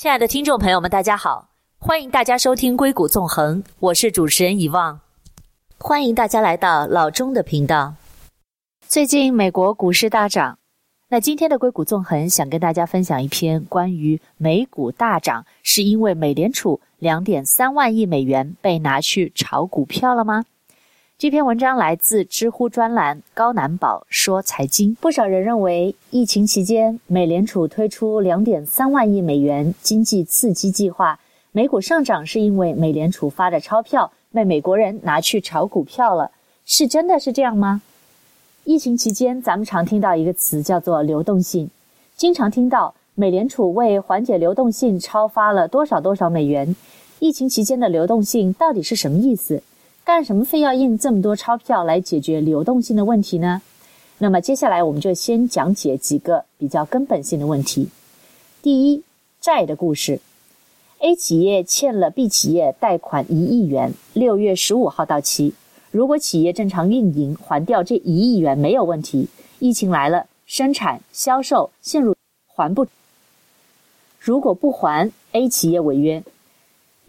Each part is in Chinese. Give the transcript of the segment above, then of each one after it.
亲爱的听众朋友们，大家好，欢迎大家收听《硅谷纵横》，我是主持人遗忘，欢迎大家来到老钟的频道。最近美国股市大涨，那今天的《硅谷纵横》想跟大家分享一篇关于美股大涨是因为美联储两点三万亿美元被拿去炒股票了吗？这篇文章来自知乎专栏高难宝说财经。不少人认为，疫情期间美联储推出两点三万亿美元经济刺激计划，美股上涨是因为美联储发的钞票被美国人拿去炒股票了，是真的是这样吗？疫情期间，咱们常听到一个词叫做流动性，经常听到美联储为缓解流动性超发了多少多少美元。疫情期间的流动性到底是什么意思？干什么非要印这么多钞票来解决流动性的问题呢？那么接下来我们就先讲解几个比较根本性的问题。第一，债的故事。A 企业欠了 B 企业贷款一亿元，六月十五号到期。如果企业正常运营，还掉这一亿元没有问题。疫情来了，生产销售陷入还不。如果不还，A 企业违约。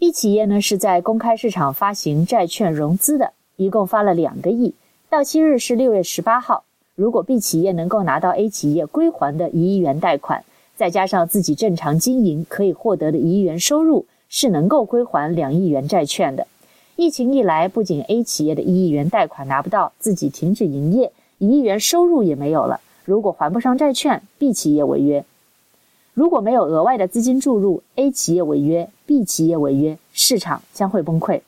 B 企业呢是在公开市场发行债券融资的，一共发了两个亿，到期日是六月十八号。如果 B 企业能够拿到 A 企业归还的一亿元贷款，再加上自己正常经营可以获得的一亿元收入，是能够归还两亿元债券的。疫情一来，不仅 A 企业的一亿元贷款拿不到，自己停止营业，一亿元收入也没有了。如果还不上债券，B 企业违约。如果没有额外的资金注入，A 企业违约，B 企业违约，市场将会崩溃。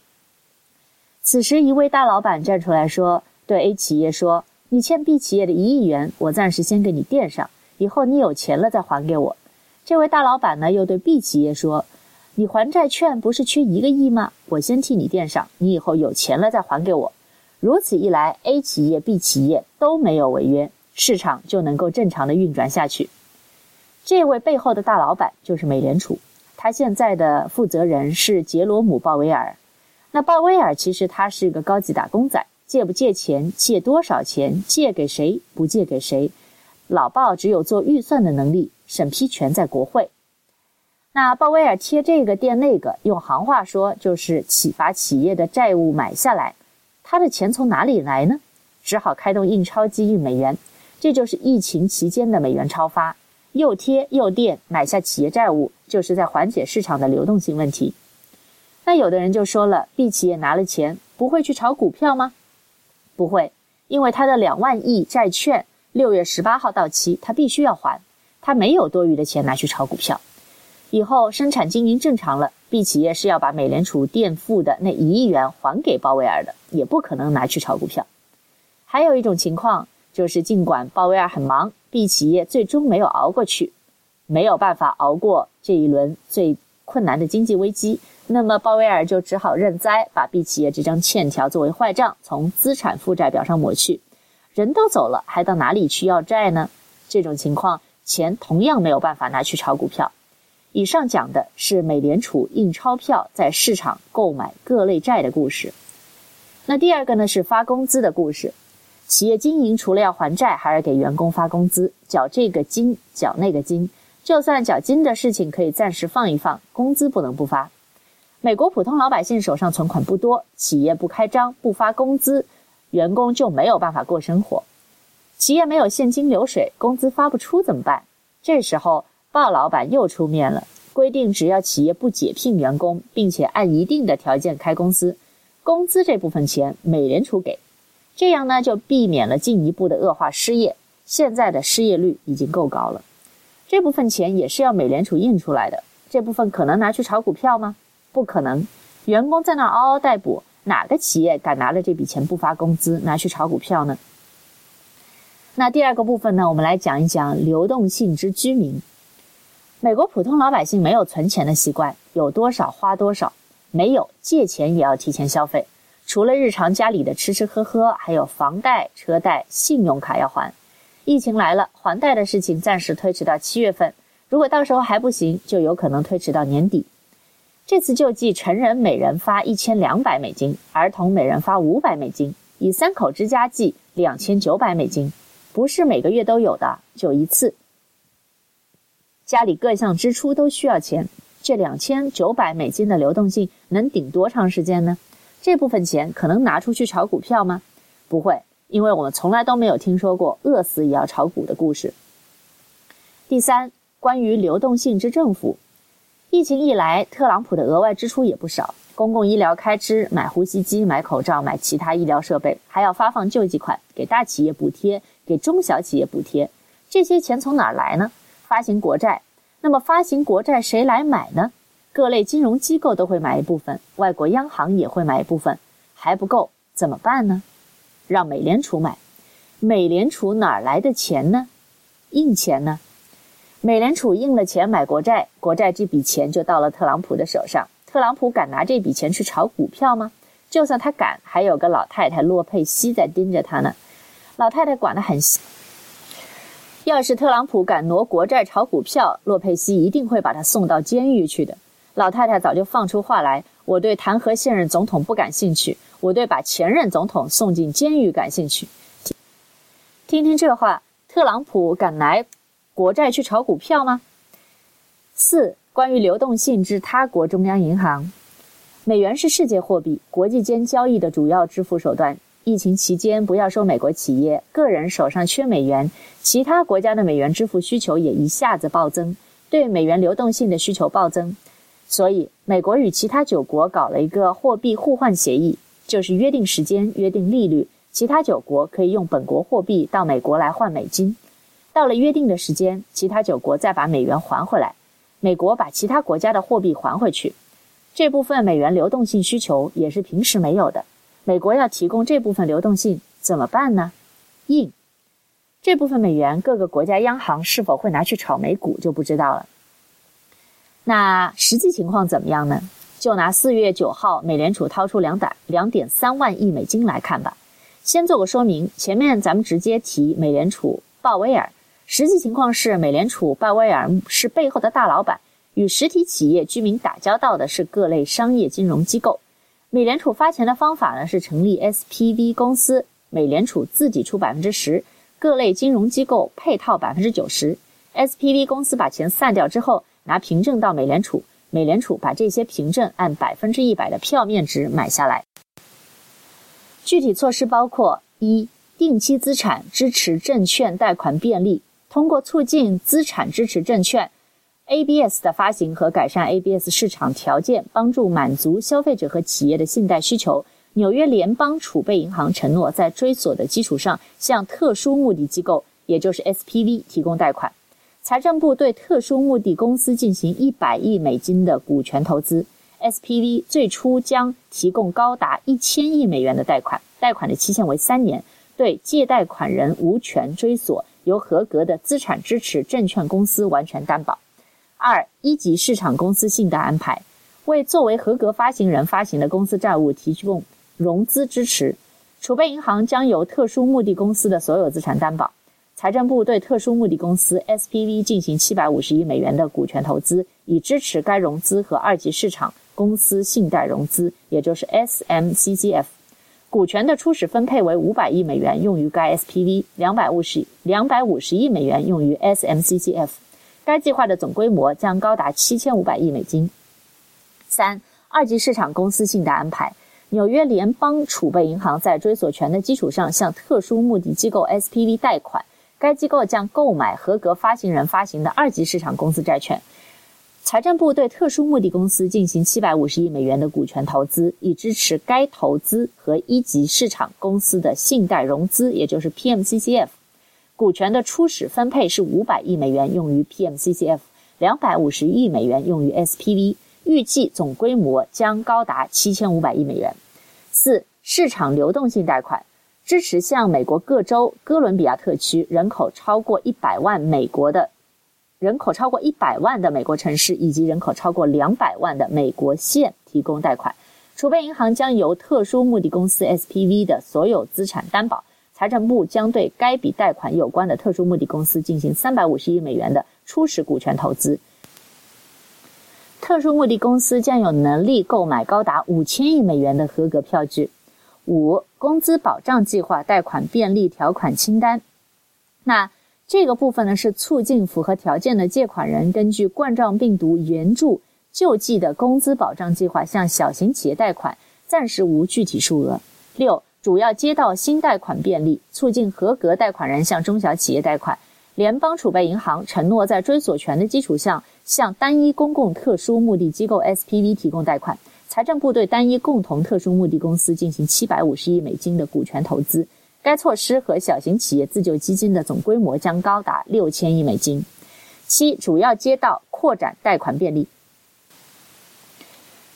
此时，一位大老板站出来说：“对 A 企业说，你欠 B 企业的一亿元，我暂时先给你垫上，以后你有钱了再还给我。”这位大老板呢，又对 B 企业说：“你还债券不是缺一个亿吗？我先替你垫上，你以后有钱了再还给我。”如此一来，A 企业、B 企业都没有违约，市场就能够正常的运转下去。这位背后的大老板就是美联储，他现在的负责人是杰罗姆·鲍威尔。那鲍威尔其实他是个高级打工仔，借不借钱，借多少钱，借给谁，不借给谁，老鲍只有做预算的能力，审批权在国会。那鲍威尔贴这个垫那个，用行话说就是企把企业的债务买下来，他的钱从哪里来呢？只好开动印钞机印美元，这就是疫情期间的美元超发。又贴又垫买下企业债务，就是在缓解市场的流动性问题。那有的人就说了，B 企业拿了钱不会去炒股票吗？不会，因为他的两万亿债券六月十八号到期，他必须要还，他没有多余的钱拿去炒股票。以后生产经营正常了，B 企业是要把美联储垫付的那一亿元还给鲍威尔的，也不可能拿去炒股票。还有一种情况。就是尽管鲍威尔很忙，B 企业最终没有熬过去，没有办法熬过这一轮最困难的经济危机，那么鲍威尔就只好认栽，把 B 企业这张欠条作为坏账从资产负债表上抹去。人都走了，还到哪里去要债呢？这种情况，钱同样没有办法拿去炒股票。以上讲的是美联储印钞票在市场购买各类债的故事。那第二个呢，是发工资的故事。企业经营除了要还债，还要给员工发工资，缴这个金，缴那个金。就算缴金的事情可以暂时放一放，工资不能不发。美国普通老百姓手上存款不多，企业不开张不发工资，员工就没有办法过生活。企业没有现金流水，工资发不出怎么办？这时候鲍老板又出面了，规定只要企业不解聘员工，并且按一定的条件开公司，工资这部分钱美联储给。这样呢，就避免了进一步的恶化失业。现在的失业率已经够高了，这部分钱也是要美联储印出来的。这部分可能拿去炒股票吗？不可能。员工在那嗷嗷待哺，哪个企业敢拿了这笔钱不发工资，拿去炒股票呢？那第二个部分呢，我们来讲一讲流动性之居民。美国普通老百姓没有存钱的习惯，有多少花多少，没有借钱也要提前消费。除了日常家里的吃吃喝喝，还有房贷、车贷、信用卡要还。疫情来了，还贷的事情暂时推迟到七月份。如果到时候还不行，就有可能推迟到年底。这次救济，成人每人发一千两百美金，儿童每人发五百美金，以三口之家计两千九百美金，不是每个月都有的，就一次。家里各项支出都需要钱，这两千九百美金的流动性能顶多长时间呢？这部分钱可能拿出去炒股票吗？不会，因为我们从来都没有听说过饿死也要炒股的故事。第三，关于流动性之政府，疫情一来，特朗普的额外支出也不少，公共医疗开支、买呼吸机、买口罩、买其他医疗设备，还要发放救济款，给大企业补贴，给中小企业补贴。这些钱从哪儿来呢？发行国债。那么发行国债谁来买呢？各类金融机构都会买一部分，外国央行也会买一部分，还不够怎么办呢？让美联储买。美联储哪来的钱呢？印钱呢？美联储印了钱买国债，国债这笔钱就到了特朗普的手上。特朗普敢拿这笔钱去炒股票吗？就算他敢，还有个老太太洛佩西在盯着他呢。老太太管得很细。要是特朗普敢挪国债炒股票，洛佩西一定会把他送到监狱去的。老太太早就放出话来：“我对弹劾现任总统不感兴趣，我对把前任总统送进监狱感兴趣。”听听这话，特朗普敢拿国债去炒股票吗？四、关于流动性之他国中央银行，美元是世界货币，国际间交易的主要支付手段。疫情期间，不要说美国企业，个人手上缺美元，其他国家的美元支付需求也一下子暴增，对美元流动性的需求暴增。所以，美国与其他九国搞了一个货币互换协议，就是约定时间、约定利率，其他九国可以用本国货币到美国来换美金。到了约定的时间，其他九国再把美元还回来，美国把其他国家的货币还回去。这部分美元流动性需求也是平时没有的，美国要提供这部分流动性怎么办呢？印这部分美元，各个国家央行是否会拿去炒美股就不知道了。那实际情况怎么样呢？就拿四月九号美联储掏出两百两点三万亿美金来看吧。先做个说明，前面咱们直接提美联储鲍威尔，实际情况是美联储鲍威尔是背后的大老板，与实体企业居民打交道的是各类商业金融机构。美联储发钱的方法呢是成立 SPV 公司，美联储自己出百分之十，各类金融机构配套百分之九十，SPV 公司把钱散掉之后。拿凭证到美联储，美联储把这些凭证按百分之一百的票面值买下来。具体措施包括：一、定期资产支持证券贷款便利，通过促进资产支持证券 （ABS） 的发行和改善 ABS 市场条件，帮助满足消费者和企业的信贷需求。纽约联邦储备银行承诺在追索的基础上，向特殊目的机构，也就是 SPV 提供贷款。财政部对特殊目的公司进行一百亿美金的股权投资，SPV 最初将提供高达一千亿美元的贷款，贷款的期限为三年，对借贷款人无权追索，由合格的资产支持证券公司完全担保。二、一级市场公司信贷安排，为作为合格发行人发行的公司债务提供融资支持，储备银行将由特殊目的公司的所有资产担保。财政部对特殊目的公司 SPV 进行七百五十亿美元的股权投资，以支持该融资和二级市场公司信贷融资，也就是 SMCCF。股权的初始分配为五百亿美元用于该 SPV，两百五十两百五十亿美元用于 SMCCF。该计划的总规模将高达七千五百亿美金。三、二级市场公司信贷安排，纽约联邦储备银行在追索权的基础上向特殊目的机构 SPV 贷款。该机构将购买合格发行人发行的二级市场公司债券。财政部对特殊目的公司进行七百五十亿美元的股权投资，以支持该投资和一级市场公司的信贷融资，也就是 PMCCF。股权的初始分配是五百亿美元用于 PMCCF，两百五十亿美元用于 SPV，预计总规模将高达七千五百亿美元。四、市场流动性贷款。支持向美国各州、哥伦比亚特区人口超过一百万美国的人口超过一百万的美国城市以及人口超过两百万的美国县提供贷款。储备银行将由特殊目的公司 SPV 的所有资产担保。财政部将对该笔贷款有关的特殊目的公司进行三百五十亿美元的初始股权投资。特殊目的公司将有能力购买高达五千亿美元的合格票据。五、工资保障计划贷款便利条款清单，那这个部分呢是促进符合条件的借款人根据冠状病毒援助救济的工资保障计划向小型企业贷款，暂时无具体数额。六、主要街道新贷款便利，促进合格贷款人向中小企业贷款。联邦储备银行承诺在追索权的基础上，向单一公共特殊目的机构 SPV 提供贷款。财政部对单一共同特殊目的公司进行七百五十亿美金的股权投资，该措施和小型企业自救基金的总规模将高达六千亿美金。七、主要街道扩展贷款便利。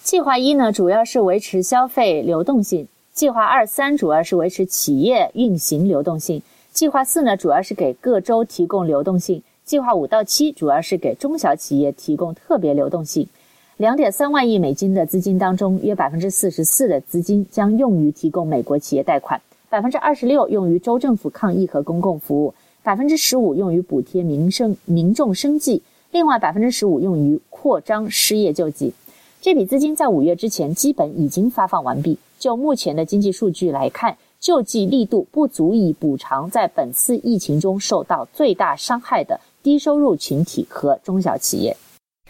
计划一呢，主要是维持消费流动性；计划二三主要是维持企业运行流动性；计划四呢，主要是给各州提供流动性；计划五到七主要是给中小企业提供特别流动性。两点三万亿美金的资金当中，约百分之四十四的资金将用于提供美国企业贷款，百分之二十六用于州政府抗疫和公共服务，百分之十五用于补贴民生民众生计，另外百分之十五用于扩张失业救济。这笔资金在五月之前基本已经发放完毕。就目前的经济数据来看，救济力度不足以补偿在本次疫情中受到最大伤害的低收入群体和中小企业。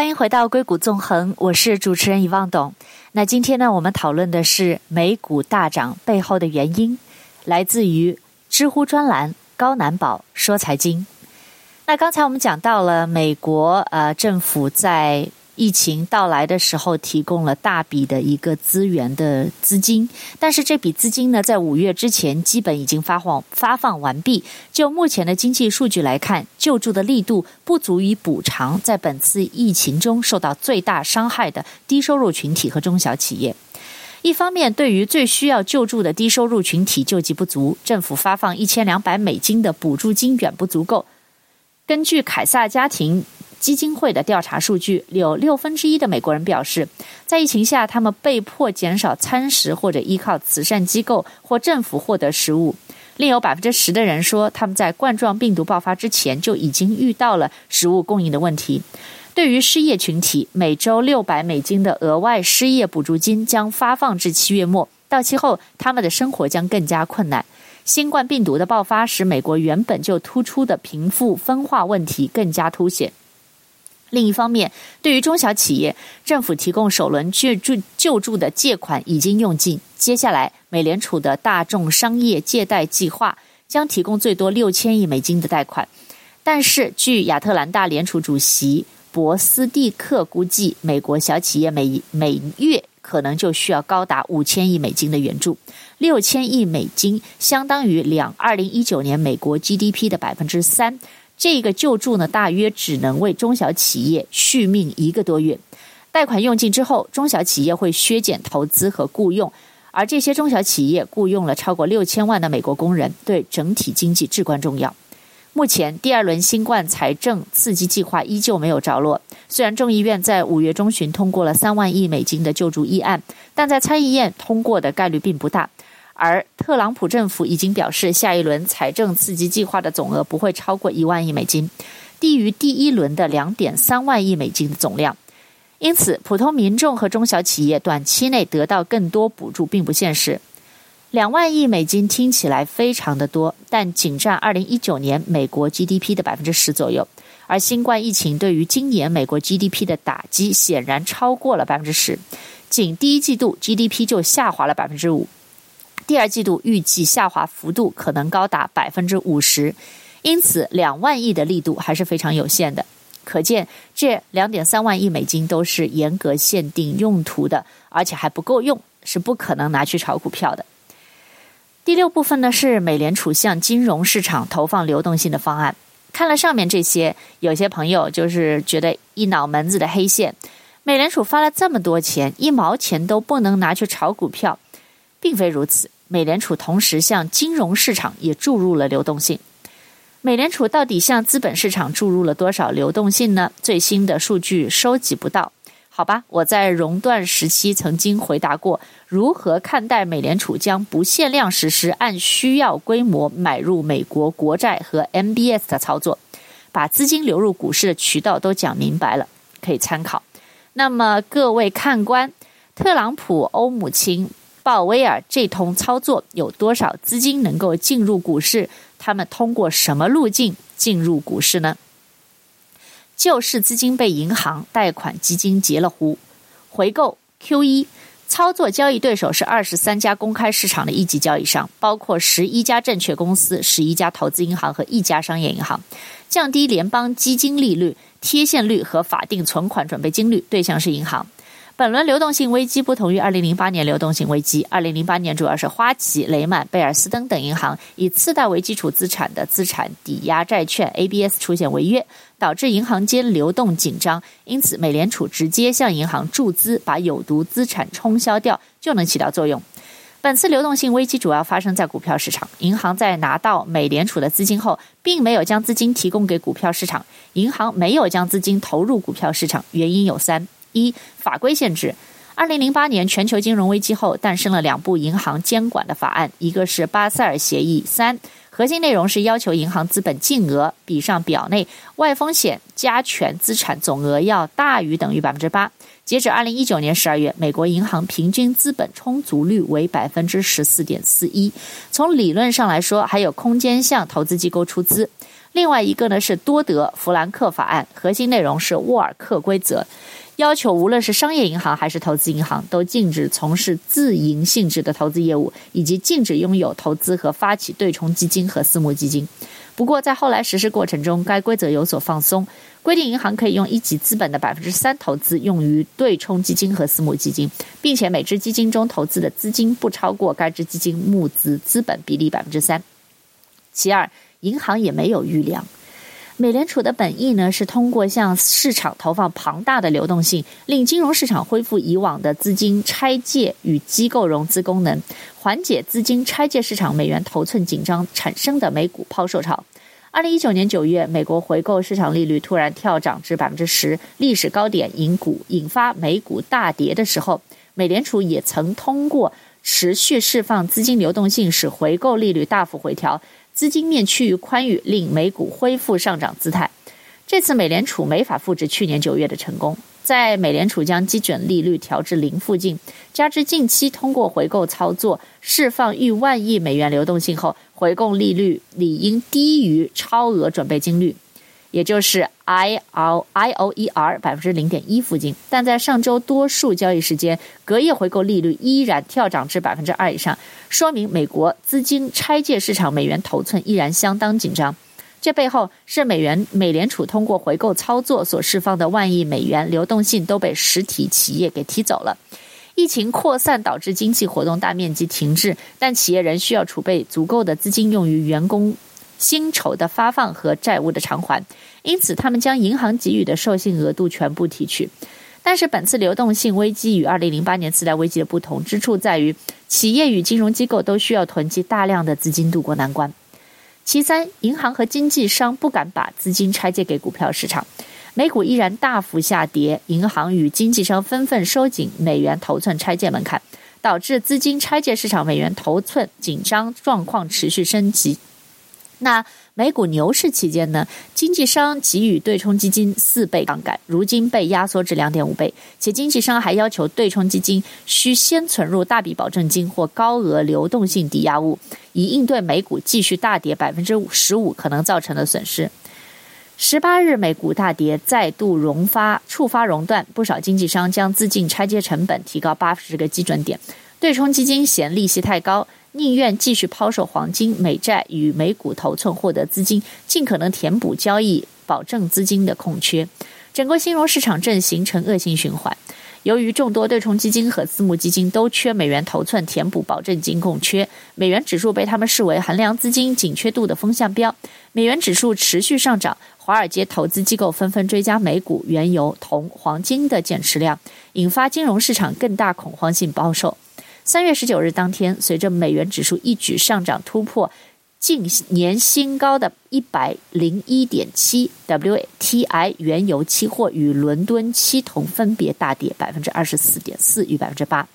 欢迎回到硅谷纵横，我是主持人遗忘董。那今天呢，我们讨论的是美股大涨背后的原因，来自于知乎专栏高难宝说财经。那刚才我们讲到了美国呃政府在。疫情到来的时候，提供了大笔的一个资源的资金，但是这笔资金呢，在五月之前基本已经发放发放完毕。就目前的经济数据来看，救助的力度不足以补偿在本次疫情中受到最大伤害的低收入群体和中小企业。一方面，对于最需要救助的低收入群体救济不足，政府发放一千两百美金的补助金远不足够。根据凯撒家庭基金会的调查数据，有六分之一的美国人表示，在疫情下，他们被迫减少餐食或者依靠慈善机构或政府获得食物。另有百分之十的人说，他们在冠状病毒爆发之前就已经遇到了食物供应的问题。对于失业群体，每周六百美金的额外失业补助金将发放至七月末，到期后，他们的生活将更加困难。新冠病毒的爆发使美国原本就突出的贫富分化问题更加凸显。另一方面，对于中小企业，政府提供首轮救助救助的借款已经用尽。接下来，美联储的大众商业借贷计划将提供最多六千亿美金的贷款。但是，据亚特兰大联储主席博斯蒂克估计，美国小企业每每月可能就需要高达五千亿美金的援助。六千亿美金相当于两二零一九年美国 GDP 的百分之三。这个救助呢，大约只能为中小企业续命一个多月。贷款用尽之后，中小企业会削减投资和雇佣，而这些中小企业雇佣了超过六千万的美国工人，对整体经济至关重要。目前，第二轮新冠财政刺激计划依旧没有着落。虽然众议院在五月中旬通过了三万亿美金的救助议案，但在参议院通过的概率并不大。而特朗普政府已经表示，下一轮财政刺激计划的总额不会超过一万亿美金，低于第一轮的两点三万亿美金的总量。因此，普通民众和中小企业短期内得到更多补助并不现实。两万亿美金听起来非常的多，但仅占二零一九年美国 GDP 的百分之十左右。而新冠疫情对于今年美国 GDP 的打击显然超过了百分之十，仅第一季度 GDP 就下滑了百分之五。第二季度预计下滑幅度可能高达百分之五十，因此两万亿的力度还是非常有限的。可见这两点三万亿美金都是严格限定用途的，而且还不够用，是不可能拿去炒股票的。第六部分呢，是美联储向金融市场投放流动性的方案。看了上面这些，有些朋友就是觉得一脑门子的黑线。美联储发了这么多钱，一毛钱都不能拿去炒股票，并非如此。美联储同时向金融市场也注入了流动性。美联储到底向资本市场注入了多少流动性呢？最新的数据收集不到。好吧，我在熔断时期曾经回答过，如何看待美联储将不限量实施按需要规模买入美国国债和 MBS 的操作，把资金流入股市的渠道都讲明白了，可以参考。那么各位看官，特朗普欧母亲鲍威尔这通操作有多少资金能够进入股市？他们通过什么路径进入股市呢？救市资金被银行、贷款基金截了胡，回购 Q 一操作交易对手是二十三家公开市场的一级交易商，包括十一家证券公司、十一家投资银行和一家商业银行，降低联邦基金利率、贴现率和法定存款准备金率，对象是银行。本轮流动性危机不同于二零零八年流动性危机。二零零八年主要是花旗、雷曼、贝尔斯登等银行以次贷为基础资产的资产抵押债券 ABS 出现违约，导致银行间流动紧张。因此，美联储直接向银行注资，把有毒资产冲销掉，就能起到作用。本次流动性危机主要发生在股票市场。银行在拿到美联储的资金后，并没有将资金提供给股票市场。银行没有将资金投入股票市场，原因有三。一、法规限制。二零零八年全球金融危机后，诞生了两部银行监管的法案，一个是巴塞尔协议三，核心内容是要求银行资本净额比上表内外风险加权资产总额要大于等于百分之八。截止二零一九年十二月，美国银行平均资本充足率为百分之十四点四一。从理论上来说，还有空间向投资机构出资。另外一个呢是多德弗兰克法案，核心内容是沃尔克规则。要求无论是商业银行还是投资银行，都禁止从事自营性质的投资业务，以及禁止拥有投资和发起对冲基金和私募基金。不过，在后来实施过程中，该规则有所放松，规定银行可以用一级资本的百分之三投资用于对冲基金和私募基金，并且每支基金中投资的资金不超过该支基金募资资本比例百分之三。其二，银行也没有余粮。美联储的本意呢，是通过向市场投放庞大的流动性，令金融市场恢复以往的资金拆借与机构融资功能，缓解资金拆借市场美元头寸紧张产生的美股抛售潮。二零一九年九月，美国回购市场利率突然跳涨至百分之十，历史高点，引股引发美股大跌的时候，美联储也曾通过持续释放资金流动性，使回购利率大幅回调。资金面趋于宽裕，令美股恢复上涨姿态。这次美联储没法复制去年九月的成功，在美联储将基准利率调至零附近，加之近期通过回购操作释放逾万亿美元流动性后，回购利率理应低于超额准备金率。也就是 I O I O E R 百分之零点一附近，但在上周多数交易时间，隔夜回购利率依然跳涨至百分之二以上，说明美国资金拆借市场美元头寸依然相当紧张。这背后是美元美联储通过回购操作所释放的万亿美元流动性都被实体企业给提走了。疫情扩散导致经济活动大面积停滞，但企业仍需要储备足够的资金用于员工。薪酬的发放和债务的偿还，因此他们将银行给予的授信额度全部提取。但是本次流动性危机与二零零八年次贷危机的不同之处在于，企业与金融机构都需要囤积大量的资金渡过难关。其三，银行和经纪商不敢把资金拆借给股票市场，美股依然大幅下跌，银行与经纪商纷纷收紧美元头寸拆借门槛，导致资金拆借市场美元头寸紧张状况持续升级。那美股牛市期间呢，经纪商给予对冲基金四倍杠杆，如今被压缩至两点五倍，且经纪商还要求对冲基金需先存入大笔保证金或高额流动性抵押物，以应对美股继续大跌百分之十五可能造成的损失。十八日美股大跌，再度熔发触发熔断，不少经纪商将资金拆借成本提高八十个基准点，对冲基金嫌利息太高。宁愿继续抛售黄金、美债与美股头寸获得资金，尽可能填补交易保证资金的空缺。整个金融市场正形成恶性循环。由于众多对冲基金和私募基金都缺美元头寸填补保证金空缺，美元指数被他们视为衡量资金紧缺度的风向标。美元指数持续上涨，华尔街投资机构纷纷追加美股、原油、铜、黄金的减持量，引发金融市场更大恐慌性抛售。三月十九日当天，随着美元指数一举上涨突破近年新高的一百零一点七 WTI 原油期货与伦敦期铜分别大跌百分之二十四点四与百分之八。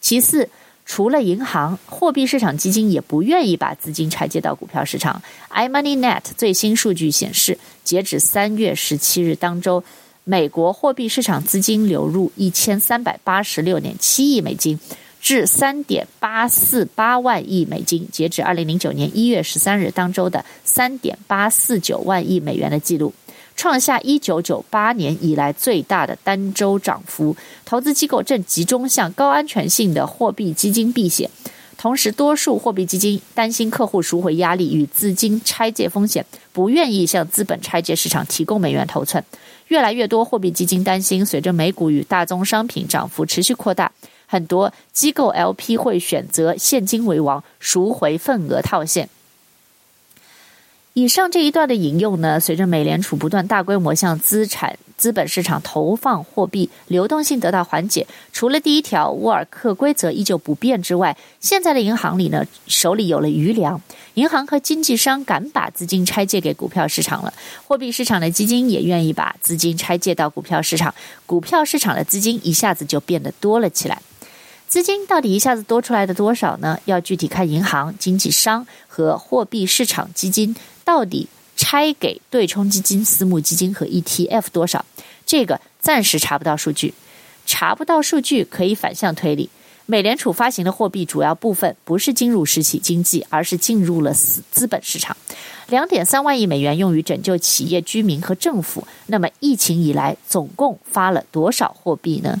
其次，除了银行，货币市场基金也不愿意把资金拆借到股票市场。iMoneyNet 最新数据显示，截止三月十七日当周，美国货币市场资金流入一千三百八十六点七亿美金，至三点八四八万亿美金，截止二零零九年一月十三日当周的三点八四九万亿美元的记录。创下一九九八年以来最大的单周涨幅，投资机构正集中向高安全性的货币基金避险，同时多数货币基金担心客户赎回压力与资金拆借风险，不愿意向资本拆借市场提供美元头寸。越来越多货币基金担心，随着美股与大宗商品涨幅持续扩大，很多机构 LP 会选择现金为王，赎回份额套现。以上这一段的引用呢，随着美联储不断大规模向资产资本市场投放货币，流动性得到缓解。除了第一条沃尔克规则依旧不变之外，现在的银行里呢，手里有了余粮，银行和经纪商敢把资金拆借给股票市场了，货币市场的基金也愿意把资金拆借到股票市场，股票市场的资金一下子就变得多了起来。资金到底一下子多出来的多少呢？要具体看银行、经纪商和货币市场基金。到底拆给对冲基金、私募基金和 ETF 多少？这个暂时查不到数据，查不到数据可以反向推理。美联储发行的货币主要部分不是进入实体经济，而是进入了死资本市场。两点三万亿美元用于拯救企业、居民和政府。那么疫情以来总共发了多少货币呢？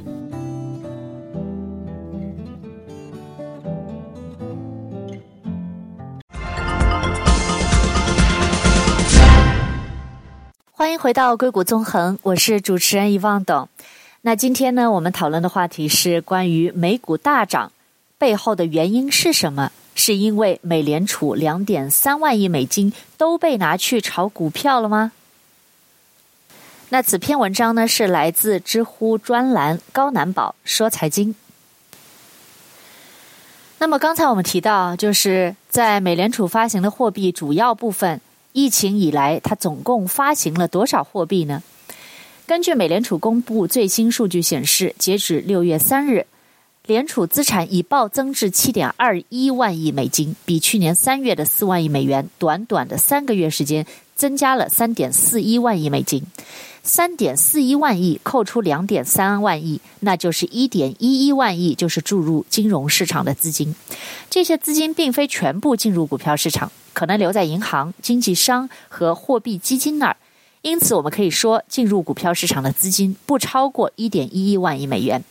回到硅谷纵横，我是主持人一望董。那今天呢，我们讨论的话题是关于美股大涨背后的原因是什么？是因为美联储两点三万亿美金都被拿去炒股票了吗？那此篇文章呢，是来自知乎专栏高难宝说财经。那么刚才我们提到，就是在美联储发行的货币主要部分，疫情以来它总共发行了多少货币呢？根据美联储公布最新数据显示，截止六月三日，联储资产已暴增至七点二一万亿美金，比去年三月的四万亿美元，短短的三个月时间增加了三点四一万亿美金。三点四一万亿扣除两点三万亿，那就是一点一一万亿，就是注入金融市场的资金。这些资金并非全部进入股票市场，可能留在银行、经纪商和货币基金那儿。因此，我们可以说，进入股票市场的资金不超过一点一一万亿美元。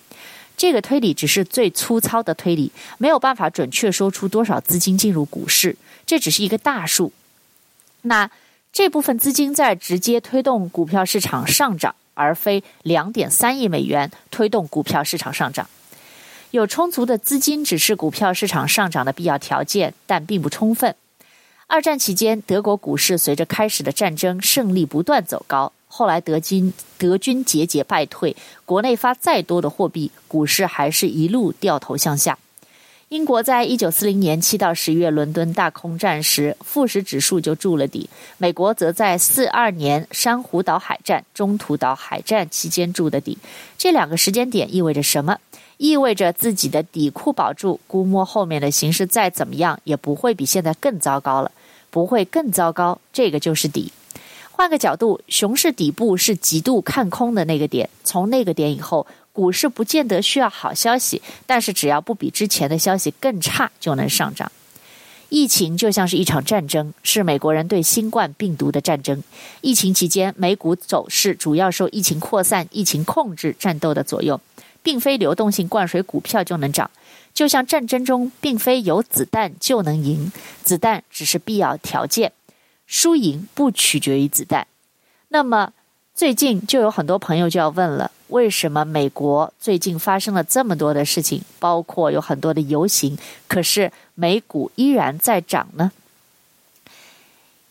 这个推理只是最粗糙的推理，没有办法准确说出多少资金进入股市，这只是一个大数。那这部分资金在直接推动股票市场上涨，而非两点三亿美元推动股票市场上涨。有充足的资金只是股票市场上涨的必要条件，但并不充分。二战期间，德国股市随着开始的战争胜利不断走高。后来德军德军节节败退，国内发再多的货币，股市还是一路掉头向下。英国在一九四零年七到十月伦敦大空战时，富时指数就筑了底。美国则在四二年珊瑚岛海战、中途岛海战期间筑的底。这两个时间点意味着什么？意味着自己的底库保住，估摸后面的形势再怎么样，也不会比现在更糟糕了。不会更糟糕，这个就是底。换个角度，熊市底部是极度看空的那个点，从那个点以后，股市不见得需要好消息，但是只要不比之前的消息更差，就能上涨。疫情就像是一场战争，是美国人对新冠病毒的战争。疫情期间，美股走势主要受疫情扩散、疫情控制战斗的左右，并非流动性灌水股票就能涨。就像战争中，并非有子弹就能赢，子弹只是必要条件，输赢不取决于子弹。那么，最近就有很多朋友就要问了：为什么美国最近发生了这么多的事情，包括有很多的游行，可是美股依然在涨呢？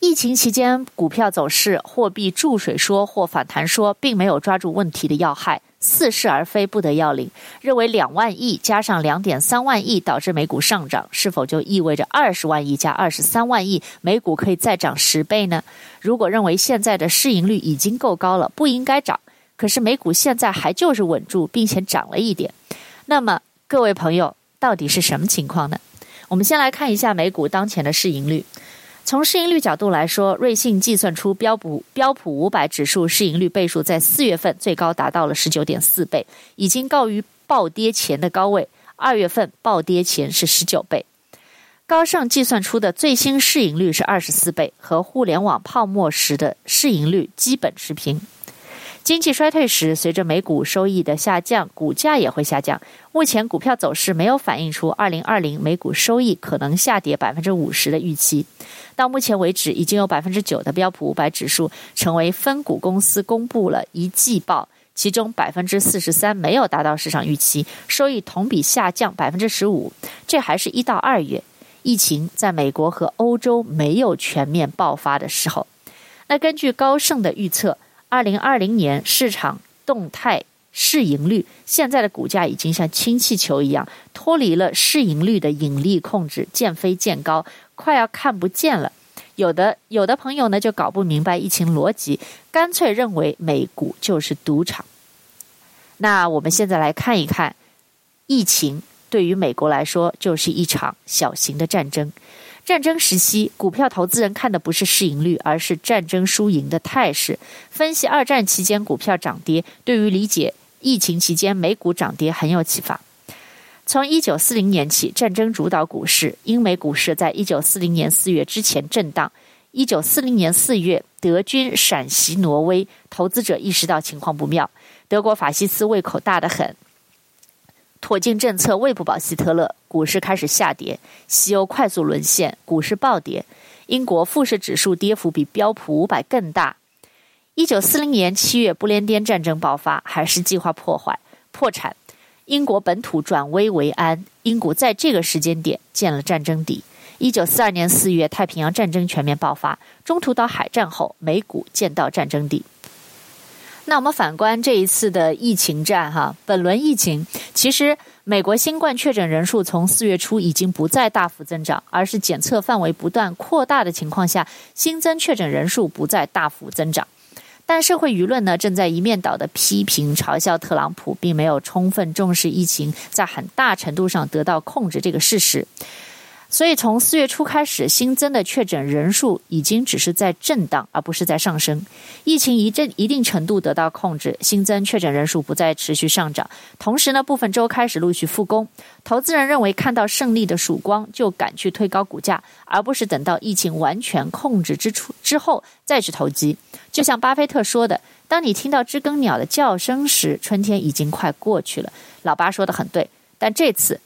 疫情期间股票走势、货币注水说或反弹说，并没有抓住问题的要害。似是而非，不得要领。认为两万亿加上两点三万亿导致美股上涨，是否就意味着二十万亿加二十三万亿，美股可以再涨十倍呢？如果认为现在的市盈率已经够高了，不应该涨，可是美股现在还就是稳住，并且涨了一点，那么各位朋友，到底是什么情况呢？我们先来看一下美股当前的市盈率。从市盈率角度来说，瑞信计算出标普标普五百指数市盈率倍数在四月份最高达到了十九点四倍，已经高于暴跌前的高位。二月份暴跌前是十九倍。高盛计算出的最新市盈率是二十四倍，和互联网泡沫时的市盈率基本持平。经济衰退时，随着美股收益的下降，股价也会下降。目前股票走势没有反映出二零二零美股收益可能下跌百分之五十的预期。到目前为止，已经有百分之九的标普五百指数成为分股公司公布了一季报，其中百分之四十三没有达到市场预期，收益同比下降百分之十五。这还是一到二月，疫情在美国和欧洲没有全面爆发的时候。那根据高盛的预测。二零二零年市场动态市盈率，现在的股价已经像氢气球一样脱离了市盈率的引力控制，渐飞渐高，快要看不见了。有的有的朋友呢就搞不明白疫情逻辑，干脆认为美股就是赌场。那我们现在来看一看，疫情对于美国来说就是一场小型的战争。战争时期，股票投资人看的不是市盈率，而是战争输赢的态势。分析二战期间股票涨跌，对于理解疫情期间美股涨跌很有启发。从一九四零年起，战争主导股市，英美股市在一九四零年四月之前震荡。一九四零年四月，德军闪袭挪威，投资者意识到情况不妙，德国法西斯胃口大得很。妥协政策喂不饱希特勒，股市开始下跌。西欧快速沦陷，股市暴跌。英国富时指数跌幅比标普五百更大。一九四零年七月，不列颠战争爆发，海狮计划破坏破产。英国本土转危为安，英股在这个时间点见了战争底。一九四二年四月，太平洋战争全面爆发。中途岛海战后，美股见到战争底。那我们反观这一次的疫情战，哈，本轮疫情其实美国新冠确诊人数从四月初已经不再大幅增长，而是检测范围不断扩大的情况下，新增确诊人数不再大幅增长。但社会舆论呢，正在一面倒的批评嘲笑特朗普，并没有充分重视疫情在很大程度上得到控制这个事实。所以，从四月初开始，新增的确诊人数已经只是在震荡，而不是在上升。疫情一阵一定程度得到控制，新增确诊人数不再持续上涨。同时呢，部分州开始陆续复工。投资人认为看到胜利的曙光，就赶去推高股价，而不是等到疫情完全控制之初之后再去投机。就像巴菲特说的：“当你听到知更鸟的叫声时，春天已经快过去了。”老巴说的很对，但这次。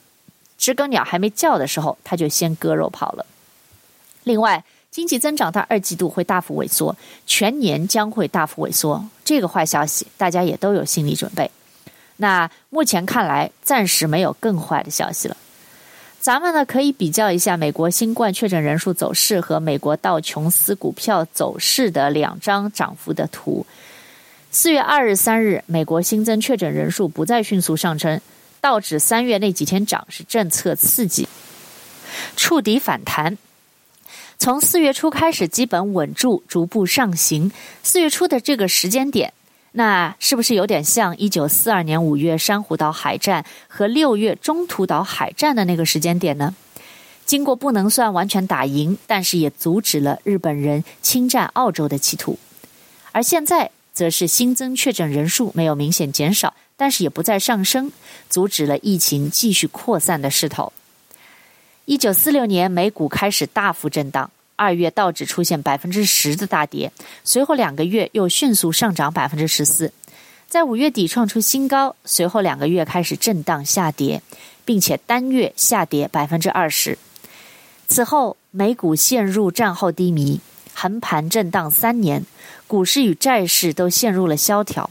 知更鸟还没叫的时候，他就先割肉跑了。另外，经济增长到二季度会大幅萎缩，全年将会大幅萎缩。这个坏消息，大家也都有心理准备。那目前看来，暂时没有更坏的消息了。咱们呢，可以比较一下美国新冠确诊人数走势和美国道琼斯股票走势的两张涨幅的图。四月二日、三日，美国新增确诊人数不再迅速上升。道指三月那几天涨是政策刺激，触底反弹，从四月初开始基本稳住，逐步上行。四月初的这个时间点，那是不是有点像一九四二年五月珊瑚岛海战和六月中途岛海战的那个时间点呢？经过不能算完全打赢，但是也阻止了日本人侵占澳洲的企图。而现在则是新增确诊人数没有明显减少。但是也不再上升，阻止了疫情继续扩散的势头。一九四六年，美股开始大幅震荡，二月道指出现百分之十的大跌，随后两个月又迅速上涨百分之十四，在五月底创出新高，随后两个月开始震荡下跌，并且单月下跌百分之二十。此后，美股陷入战后低迷。横盘震荡三年，股市与债市都陷入了萧条。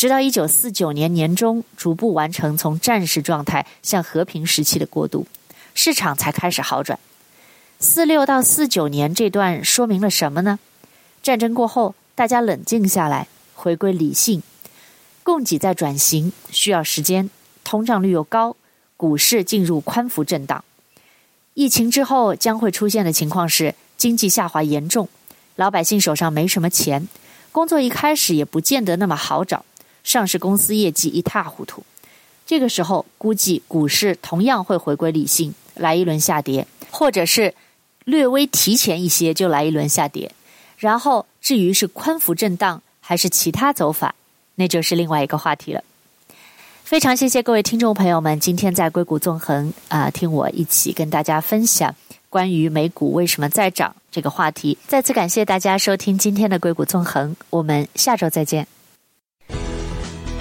直到一九四九年年中，逐步完成从战时状态向和平时期的过渡，市场才开始好转。四六到四九年这段说明了什么呢？战争过后，大家冷静下来，回归理性，供给在转型，需要时间，通胀率又高，股市进入宽幅震荡。疫情之后将会出现的情况是，经济下滑严重，老百姓手上没什么钱，工作一开始也不见得那么好找。上市公司业绩一塌糊涂，这个时候估计股市同样会回归理性，来一轮下跌，或者是略微提前一些就来一轮下跌。然后至于是宽幅震荡还是其他走法，那就是另外一个话题了。非常谢谢各位听众朋友们今天在硅谷纵横啊、听我一起跟大家分享关于美股为什么在涨这个话题。再次感谢大家收听今天的硅谷纵横，我们下周再见。